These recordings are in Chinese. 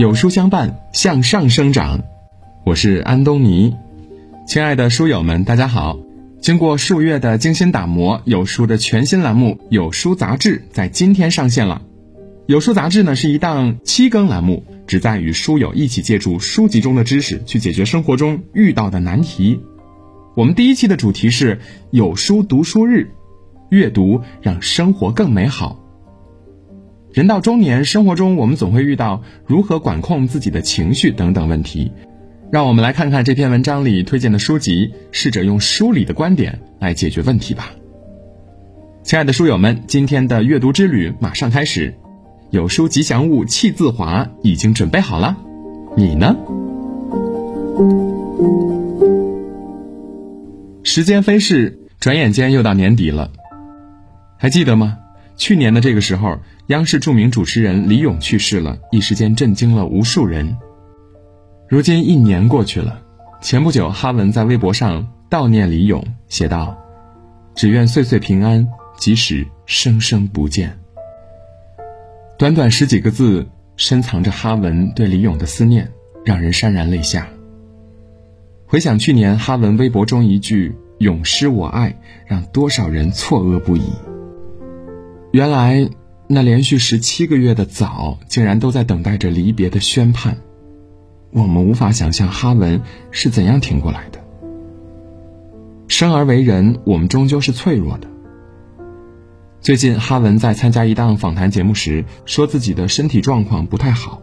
有书相伴，向上生长。我是安东尼，亲爱的书友们，大家好。经过数月的精心打磨，有书的全新栏目《有书杂志》在今天上线了。有书杂志呢是一档七更栏目，旨在与书友一起借助书籍中的知识，去解决生活中遇到的难题。我们第一期的主题是有书读书日，阅读让生活更美好。人到中年，生活中我们总会遇到如何管控自己的情绪等等问题。让我们来看看这篇文章里推荐的书籍，试着用书里的观点来解决问题吧。亲爱的书友们，今天的阅读之旅马上开始。有书吉祥物气自华已经准备好了，你呢？时间飞逝，转眼间又到年底了，还记得吗？去年的这个时候，央视著名主持人李咏去世了，一时间震惊了无数人。如今一年过去了，前不久哈文在微博上悼念李咏，写道：“只愿岁岁平安，即使生生不见。”短短十几个字，深藏着哈文对李咏的思念，让人潸然泪下。回想去年哈文微博中一句“咏诗我爱”，让多少人错愕不已。原来，那连续十七个月的早，竟然都在等待着离别的宣判。我们无法想象哈文是怎样挺过来的。生而为人，我们终究是脆弱的。最近，哈文在参加一档访谈节目时，说自己的身体状况不太好。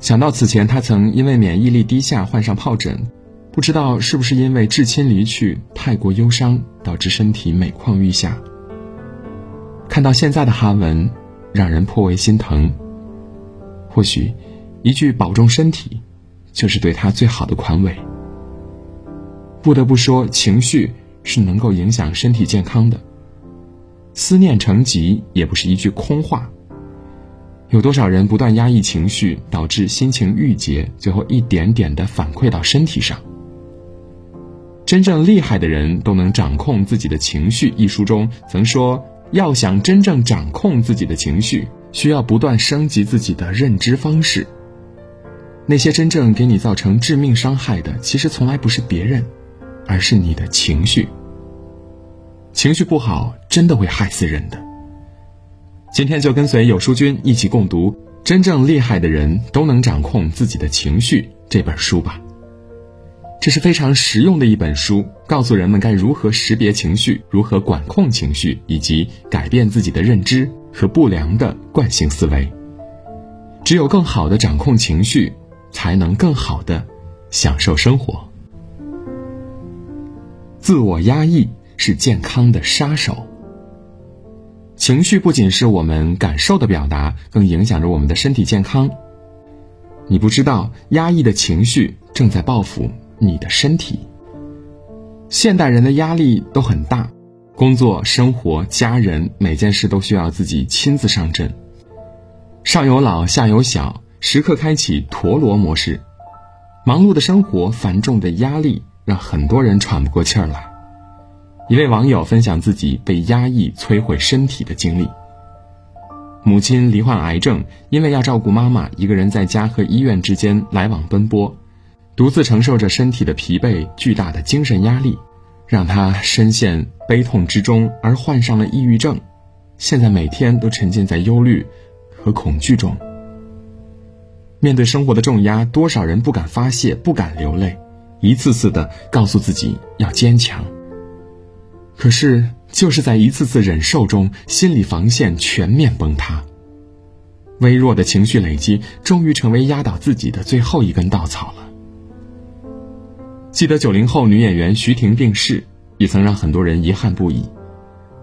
想到此前他曾因为免疫力低下患上疱疹，不知道是不是因为至亲离去太过忧伤，导致身体每况愈下。看到现在的哈文，让人颇为心疼。或许，一句保重身体，就是对他最好的宽慰。不得不说，情绪是能够影响身体健康的。思念成疾也不是一句空话。有多少人不断压抑情绪，导致心情郁结，最后一点点的反馈到身体上。真正厉害的人都能掌控自己的情绪。一书中曾说。要想真正掌控自己的情绪，需要不断升级自己的认知方式。那些真正给你造成致命伤害的，其实从来不是别人，而是你的情绪。情绪不好，真的会害死人的。今天就跟随有书君一起共读《真正厉害的人都能掌控自己的情绪》这本书吧。这是非常实用的一本书，告诉人们该如何识别情绪，如何管控情绪，以及改变自己的认知和不良的惯性思维。只有更好的掌控情绪，才能更好的享受生活。自我压抑是健康的杀手。情绪不仅是我们感受的表达，更影响着我们的身体健康。你不知道，压抑的情绪正在报复。你的身体。现代人的压力都很大，工作、生活、家人，每件事都需要自己亲自上阵。上有老，下有小，时刻开启陀螺模式。忙碌的生活，繁重的压力，让很多人喘不过气儿来。一位网友分享自己被压抑摧毁身体的经历：母亲罹患癌症，因为要照顾妈妈，一个人在家和医院之间来往奔波。独自承受着身体的疲惫，巨大的精神压力，让他深陷悲痛之中，而患上了抑郁症。现在每天都沉浸在忧虑和恐惧中。面对生活的重压，多少人不敢发泄，不敢流泪，一次次的告诉自己要坚强。可是，就是在一次次忍受中，心理防线全面崩塌。微弱的情绪累积，终于成为压倒自己的最后一根稻草了。记得九零后女演员徐婷病逝，也曾让很多人遗憾不已。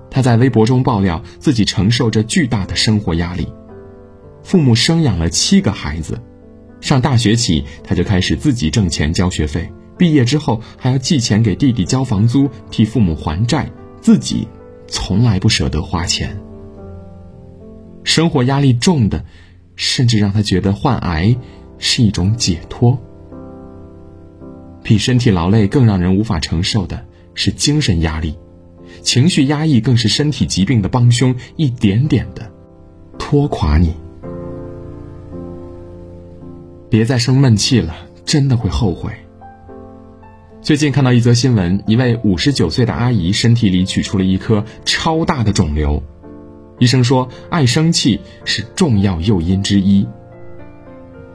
她在微博中爆料自己承受着巨大的生活压力，父母生养了七个孩子，上大学起她就开始自己挣钱交学费，毕业之后还要寄钱给弟弟交房租，替父母还债，自己从来不舍得花钱。生活压力重的，甚至让她觉得患癌是一种解脱。比身体劳累更让人无法承受的是精神压力，情绪压抑更是身体疾病的帮凶，一点点的拖垮你。别再生闷气了，真的会后悔。最近看到一则新闻，一位五十九岁的阿姨身体里取出了一颗超大的肿瘤，医生说爱生气是重要诱因之一。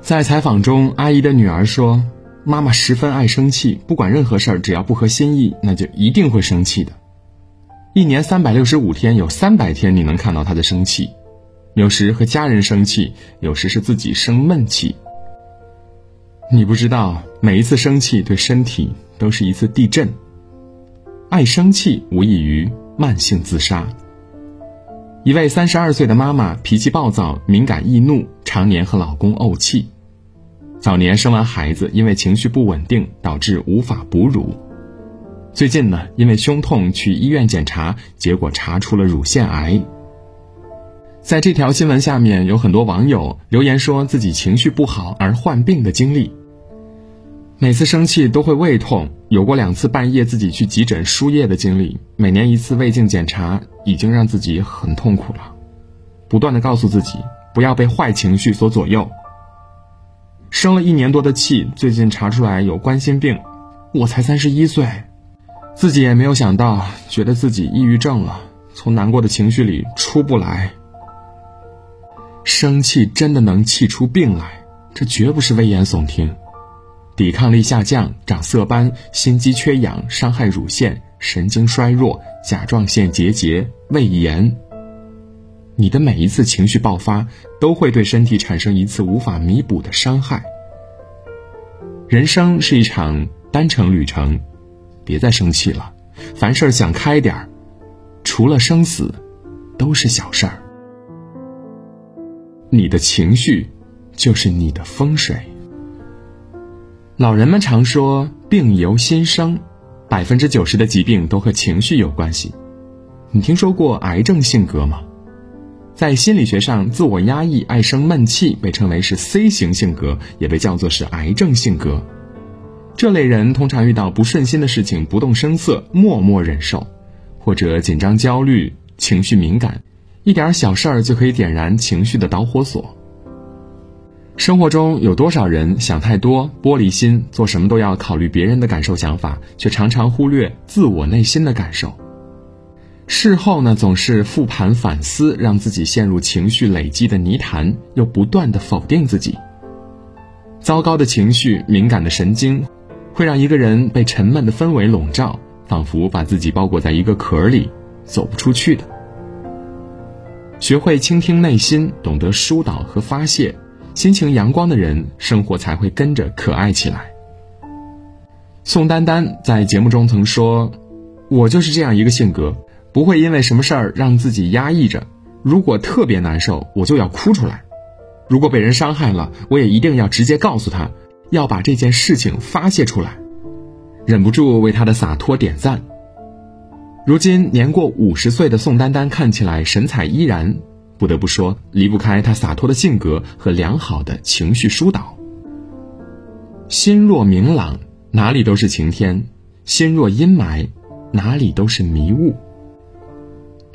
在采访中，阿姨的女儿说：“妈妈十分爱生气，不管任何事儿，只要不合心意，那就一定会生气的。一年三百六十五天，有三百天你能看到她的生气，有时和家人生气，有时是自己生闷气。你不知道，每一次生气对身体。”都是一次地震。爱生气无异于慢性自杀。一位三十二岁的妈妈脾气暴躁、敏感易怒，常年和老公怄气。早年生完孩子，因为情绪不稳定，导致无法哺乳。最近呢，因为胸痛去医院检查，结果查出了乳腺癌。在这条新闻下面，有很多网友留言说自己情绪不好而患病的经历。每次生气都会胃痛，有过两次半夜自己去急诊输液的经历。每年一次胃镜检查，已经让自己很痛苦了。不断的告诉自己不要被坏情绪所左右。生了一年多的气，最近查出来有冠心病。我才三十一岁，自己也没有想到，觉得自己抑郁症了，从难过的情绪里出不来。生气真的能气出病来，这绝不是危言耸听。抵抗力下降、长色斑、心肌缺氧、伤害乳腺、神经衰弱、甲状腺结节、胃炎。你的每一次情绪爆发，都会对身体产生一次无法弥补的伤害。人生是一场单程旅程，别再生气了，凡事想开点儿，除了生死，都是小事儿。你的情绪，就是你的风水。老人们常说“病由心生”，百分之九十的疾病都和情绪有关系。你听说过癌症性格吗？在心理学上，自我压抑、爱生闷气被称为是 C 型性格，也被叫做是癌症性格。这类人通常遇到不顺心的事情不动声色，默默忍受，或者紧张、焦虑、情绪敏感，一点小事儿就可以点燃情绪的导火索。生活中有多少人想太多、玻璃心，做什么都要考虑别人的感受想法，却常常忽略自我内心的感受。事后呢，总是复盘反思，让自己陷入情绪累积的泥潭，又不断的否定自己。糟糕的情绪、敏感的神经，会让一个人被沉闷的氛围笼罩，仿佛把自己包裹在一个壳里，走不出去的。学会倾听内心，懂得疏导和发泄。心情阳光的人，生活才会跟着可爱起来。宋丹丹在节目中曾说：“我就是这样一个性格，不会因为什么事儿让自己压抑着。如果特别难受，我就要哭出来；如果被人伤害了，我也一定要直接告诉他，要把这件事情发泄出来。”忍不住为他的洒脱点赞。如今年过五十岁的宋丹丹看起来神采依然。不得不说，离不开他洒脱的性格和良好的情绪疏导。心若明朗，哪里都是晴天；心若阴霾，哪里都是迷雾。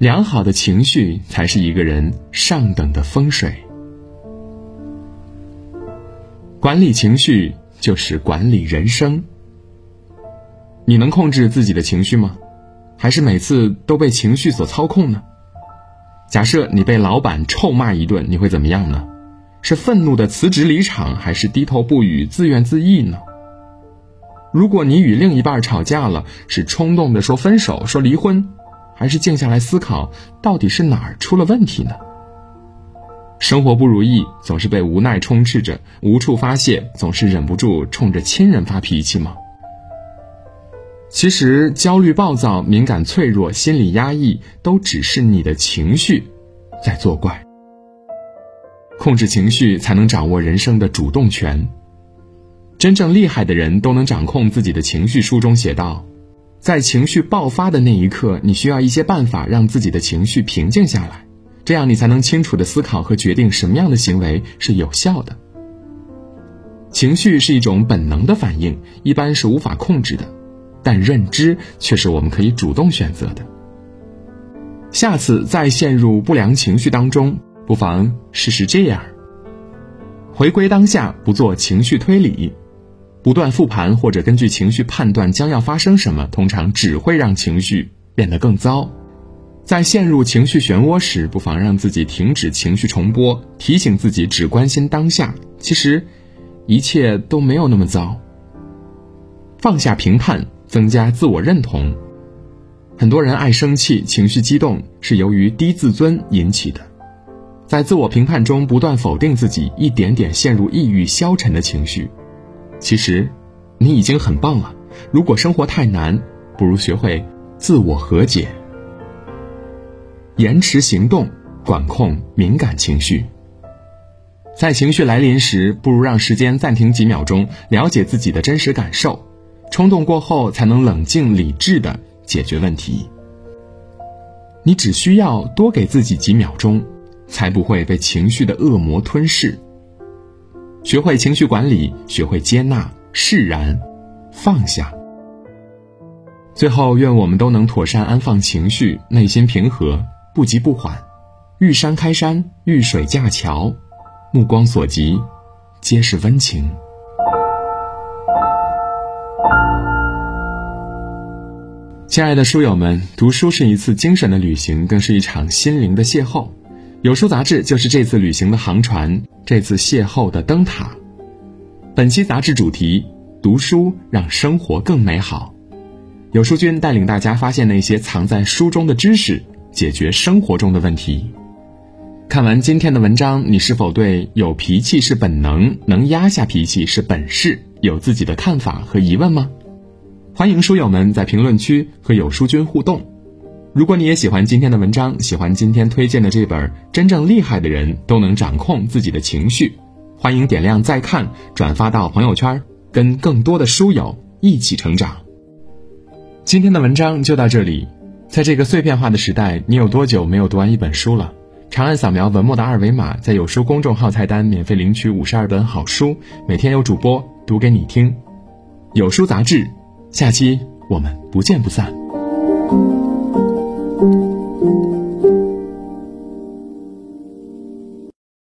良好的情绪才是一个人上等的风水。管理情绪就是管理人生。你能控制自己的情绪吗？还是每次都被情绪所操控呢？假设你被老板臭骂一顿，你会怎么样呢？是愤怒的辞职离场，还是低头不语自怨自艾呢？如果你与另一半吵架了，是冲动的说分手、说离婚，还是静下来思考到底是哪儿出了问题呢？生活不如意，总是被无奈充斥着，无处发泄，总是忍不住冲着亲人发脾气吗？其实，焦虑、暴躁、敏感、脆弱、心理压抑，都只是你的情绪在作怪。控制情绪，才能掌握人生的主动权。真正厉害的人都能掌控自己的情绪。书中写道，在情绪爆发的那一刻，你需要一些办法让自己的情绪平静下来，这样你才能清楚的思考和决定什么样的行为是有效的。情绪是一种本能的反应，一般是无法控制的。但认知却是我们可以主动选择的。下次再陷入不良情绪当中，不妨试试这样：回归当下，不做情绪推理，不断复盘或者根据情绪判断将要发生什么，通常只会让情绪变得更糟。在陷入情绪漩涡时，不妨让自己停止情绪重播，提醒自己只关心当下。其实，一切都没有那么糟。放下评判，增加自我认同。很多人爱生气、情绪激动，是由于低自尊引起的。在自我评判中不断否定自己，一点点陷入抑郁消沉的情绪。其实，你已经很棒了。如果生活太难，不如学会自我和解。延迟行动，管控敏感情绪。在情绪来临时，不如让时间暂停几秒钟，了解自己的真实感受。冲动过后，才能冷静理智的解决问题。你只需要多给自己几秒钟。才不会被情绪的恶魔吞噬。学会情绪管理，学会接纳、释然、放下。最后，愿我们都能妥善安放情绪，内心平和，不急不缓。遇山开山，遇水架桥，目光所及，皆是温情。亲爱的书友们，读书是一次精神的旅行，更是一场心灵的邂逅。有书杂志就是这次旅行的航船，这次邂逅的灯塔。本期杂志主题：读书让生活更美好。有书君带领大家发现那些藏在书中的知识，解决生活中的问题。看完今天的文章，你是否对“有脾气是本能，能压下脾气是本事”有自己的看法和疑问吗？欢迎书友们在评论区和有书君互动。如果你也喜欢今天的文章，喜欢今天推荐的这本《真正厉害的人都能掌控自己的情绪》，欢迎点亮再看，转发到朋友圈，跟更多的书友一起成长。今天的文章就到这里。在这个碎片化的时代，你有多久没有读完一本书了？长按扫描文末的二维码，在有书公众号菜单免费领取五十二本好书，每天有主播读给你听。有书杂志，下期我们不见不散。嗯。